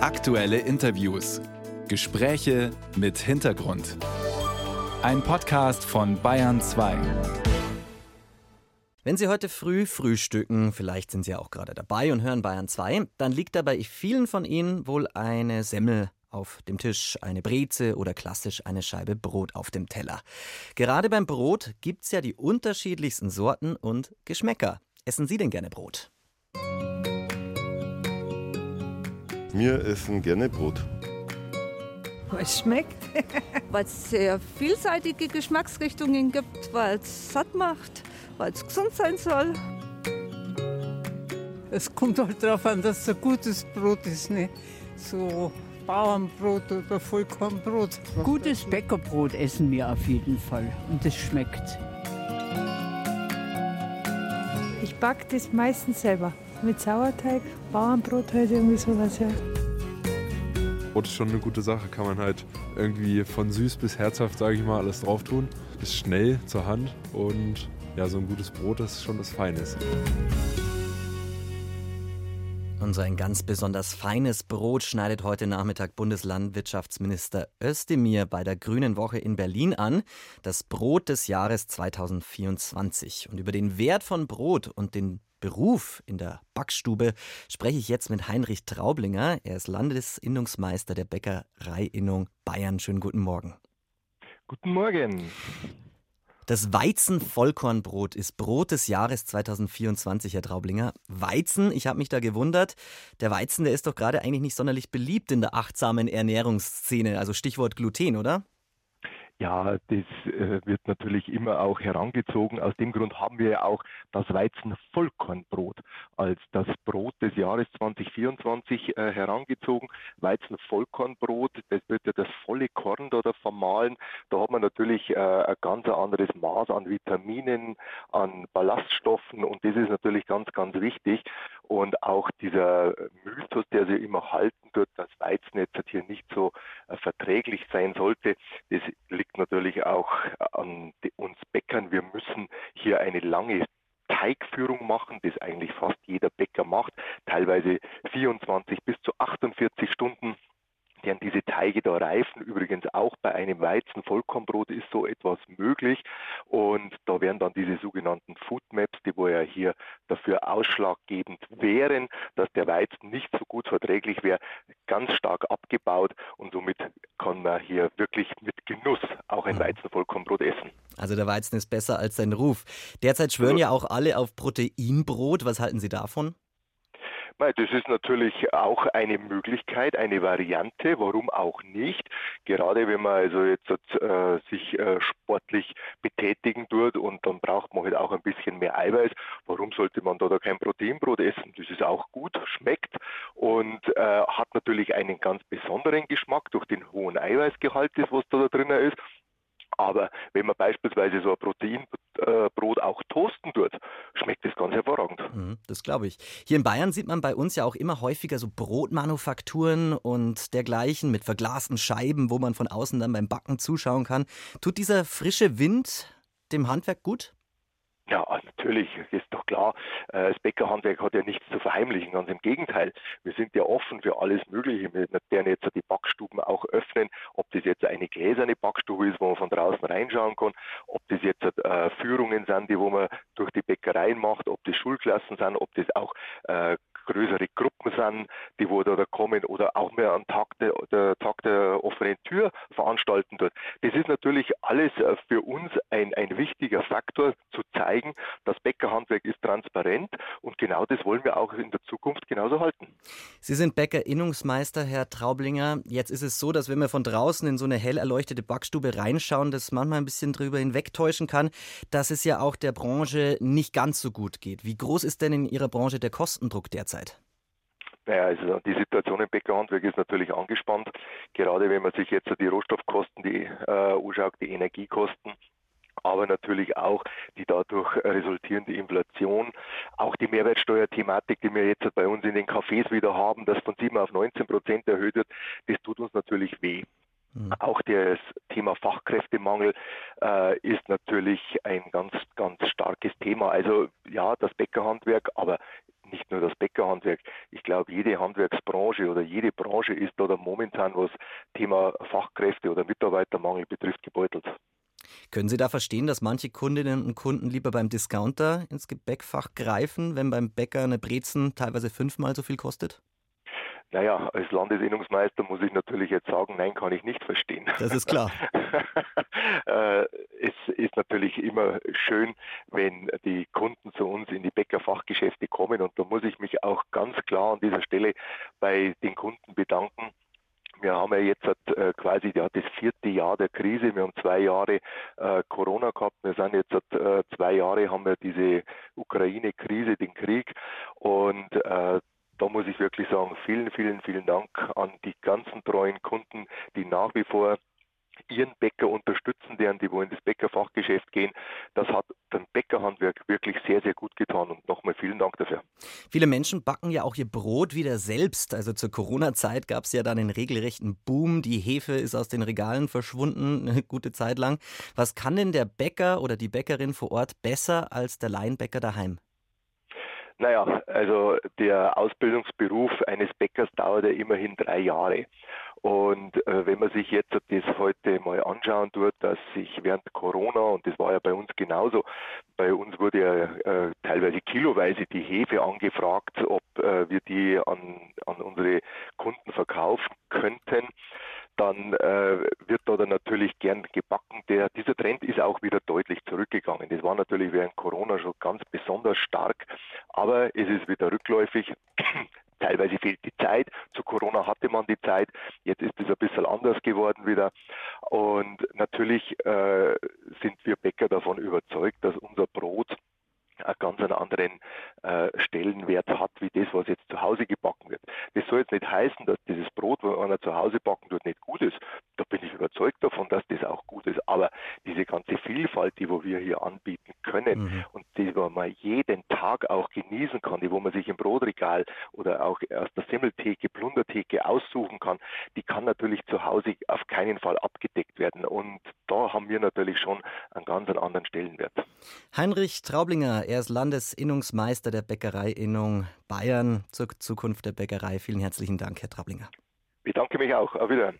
Aktuelle Interviews. Gespräche mit Hintergrund. Ein Podcast von Bayern 2. Wenn Sie heute früh frühstücken, vielleicht sind Sie auch gerade dabei und hören Bayern 2, dann liegt dabei vielen von Ihnen wohl eine Semmel auf dem Tisch, eine Breze oder klassisch eine Scheibe Brot auf dem Teller. Gerade beim Brot gibt es ja die unterschiedlichsten Sorten und Geschmäcker. Essen Sie denn gerne Brot? Wir essen gerne Brot. Weil es schmeckt. weil es sehr vielseitige Geschmacksrichtungen gibt, weil es satt macht, weil es gesund sein soll. Es kommt halt darauf an, dass es ein gutes Brot ist, nicht so Bauernbrot oder Vollkornbrot. Gutes Bäckerbrot essen wir auf jeden Fall und es schmeckt. Ich backe das meistens selber mit Sauerteig, Bauernbrot halt irgendwie sowas, ja. Brot ist schon eine gute Sache, kann man halt irgendwie von süß bis herzhaft, sage ich mal, alles drauf tun. Ist schnell zur Hand und ja, so ein gutes Brot, das ist schon das Feines. Und so ein ganz besonders feines Brot schneidet heute Nachmittag Bundeslandwirtschaftsminister Özdemir bei der Grünen Woche in Berlin an. Das Brot des Jahres 2024. Und über den Wert von Brot und den Beruf in der Backstube spreche ich jetzt mit Heinrich Traublinger. Er ist Landesinnungsmeister der Bäckereiinnung Bayern. Schönen guten Morgen. Guten Morgen. Das Weizen-Vollkornbrot ist Brot des Jahres 2024, Herr Traublinger. Weizen, ich habe mich da gewundert. Der Weizen, der ist doch gerade eigentlich nicht sonderlich beliebt in der achtsamen Ernährungsszene. Also Stichwort Gluten, oder? Ja, das äh, wird natürlich immer auch herangezogen. Aus dem Grund haben wir ja auch das Weizen-Vollkornbrot als das Brot des Jahres 2024 äh, herangezogen. Weizen-Vollkornbrot, das wird ja das volle Korn da, da vermahlen. Da hat man natürlich äh, ein ganz anderes Maß an Vitaminen, an Ballaststoffen und das ist natürlich ganz, ganz wichtig. Und auch dieser Mythos, der sich immer halten tut, dass Weizen jetzt hier nicht so äh, verträglich sein sollte, das liegt natürlich auch an uns Bäckern. Wir müssen hier eine lange Teigführung machen, das eigentlich fast jeder Bäcker macht, teilweise 24 bis zu 48 Stunden deren diese Teige da reifen. Übrigens auch bei einem Weizen-Vollkornbrot ist so etwas möglich. Und da werden dann diese sogenannten Food Maps, die wo ja hier dafür ausschlaggebend wären, dass der Weizen nicht so gut verträglich wäre, ganz stark abgebaut. Und somit kann man hier wirklich mit Genuss auch ein mhm. Weizen-Vollkornbrot essen. Also der Weizen ist besser als sein Ruf. Derzeit schwören ja auch alle auf Proteinbrot. Was halten Sie davon? Das ist natürlich auch eine Möglichkeit, eine Variante, warum auch nicht. Gerade wenn man also jetzt äh, sich äh, sportlich betätigen tut und dann braucht man halt auch ein bisschen mehr Eiweiß. Warum sollte man da, da kein Proteinbrot essen? Das ist auch gut, schmeckt und äh, hat natürlich einen ganz besonderen Geschmack durch den hohen Eiweißgehalt, was da, da drin ist. Aber wenn man beispielsweise so ein Proteinbrot auch toasten tut, schmeckt es ganz hervorragend. Mhm, das glaube ich. Hier in Bayern sieht man bei uns ja auch immer häufiger so Brotmanufakturen und dergleichen mit verglasten Scheiben, wo man von außen dann beim Backen zuschauen kann. Tut dieser frische Wind dem Handwerk gut? Ja, natürlich, doch klar. Äh, das Bäckerhandwerk hat ja nichts zu verheimlichen, ganz im Gegenteil. Wir sind ja offen für alles Mögliche. Wir werden jetzt die Backstuben auch öffnen, ob das jetzt eine gläserne Backstube ist, wo man von draußen reinschauen kann, ob das jetzt äh, Führungen sind, die wo man durch die Bäckereien macht, ob das Schulklassen sind, ob das auch äh, größere Gruppen sind, die wo da, da kommen oder auch mehr am Tag der, der, Tag der offenen Tür veranstalten dort. Das ist natürlich alles äh, für uns ein, ein wichtiger Faktor zu zeigen, das Bäckerhandwerk ist transparent und genau das wollen wir auch in der Zukunft genauso halten. Sie sind Bäckerinnungsmeister, Herr Traublinger. Jetzt ist es so, dass wenn wir von draußen in so eine hell erleuchtete Backstube reinschauen, das manchmal ein bisschen drüber hinwegtäuschen kann, dass es ja auch der Branche nicht ganz so gut geht. Wie groß ist denn in Ihrer Branche der Kostendruck derzeit? Derzeit? Naja, also die Situation im Bäckerhandwerk ist natürlich angespannt, gerade wenn man sich jetzt die Rohstoffkosten die, äh, anschaut, die Energiekosten, aber natürlich auch die dadurch resultierende Inflation, auch die Mehrwertsteuerthematik, die wir jetzt bei uns in den Cafés wieder haben, das von 7 auf 19 Prozent erhöht wird, das tut uns natürlich weh. Mhm. Auch das Thema Fachkräftemangel äh, ist natürlich ein ganz, ganz starkes Thema. Also ja, das Bäckerhandwerk, aber nicht nur das Bäckerhandwerk. Ich glaube, jede Handwerksbranche oder jede Branche ist oder momentan, was Thema Fachkräfte oder Mitarbeitermangel betrifft, gebeutelt. Können Sie da verstehen, dass manche Kundinnen und Kunden lieber beim Discounter ins Gebäckfach greifen, wenn beim Bäcker eine Brezen teilweise fünfmal so viel kostet? Naja, als Landesinnungsmeister muss ich natürlich jetzt sagen, nein, kann ich nicht verstehen. Das ist klar. Äh, es ist natürlich immer schön, wenn die Kunden zu uns in die Bäckerfachgeschäfte kommen und da muss ich mich auch ganz klar an dieser Stelle bei den Kunden bedanken. Wir haben ja jetzt äh, quasi ja, das vierte Jahr der Krise. Wir haben zwei Jahre äh, Corona gehabt. Wir sind jetzt äh, zwei Jahre haben wir diese Ukraine-Krise, den Krieg. Und äh, da muss ich wirklich sagen, vielen, vielen, vielen Dank an die ganzen treuen Kunden, die nach wie vor ihren Bäcker unterstützen, deren die wo in das Bäckerfachgeschäft gehen. Das hat dem Bäckerhandwerk wirklich sehr, sehr gut getan und nochmal vielen Dank dafür. Viele Menschen backen ja auch ihr Brot wieder selbst. Also zur Corona-Zeit gab es ja dann einen regelrechten Boom. Die Hefe ist aus den Regalen verschwunden, eine gute Zeit lang. Was kann denn der Bäcker oder die Bäckerin vor Ort besser als der Laienbäcker daheim? Naja, also der Ausbildungsberuf eines Bäckers dauert ja immerhin drei Jahre. Und äh, wenn man sich jetzt das heute mal anschauen tut, dass sich während Corona, und das war ja bei uns genauso, bei uns wurde ja äh, teilweise kiloweise die Hefe angefragt, ob äh, wir die an, an unsere Kunden verkaufen könnten dann äh, wird da dann natürlich gern gebacken. Der, dieser Trend ist auch wieder deutlich zurückgegangen. Das war natürlich während Corona schon ganz besonders stark, aber es ist wieder rückläufig. Teilweise fehlt die Zeit. Zu Corona hatte man die Zeit. Jetzt ist es ein bisschen anders geworden wieder. Und natürlich äh, sind wir Bäcker davon überzeugt, dass unser Brot einen ganz anderen äh, Stellenwert hat, wie das, was jetzt zu Hause gebacken wird. Das soll jetzt nicht heißen, dass dieses Brot, was einer zu Hause backen tut, nicht gut ist. Da bin ich davon, dass das auch gut ist. Aber diese ganze Vielfalt, die wo wir hier anbieten können mhm. und die wo man jeden Tag auch genießen kann, die wo man sich im Brotregal oder auch aus der Semmeltheke, Plundertheke aussuchen kann, die kann natürlich zu Hause auf keinen Fall abgedeckt werden. Und da haben wir natürlich schon einen ganz anderen Stellenwert. Heinrich Traublinger, er ist Landesinnungsmeister der Bäckereiinnung Bayern zur Zukunft der Bäckerei. Vielen herzlichen Dank, Herr Traublinger. Ich danke mich auch. Auf Wiedersehen.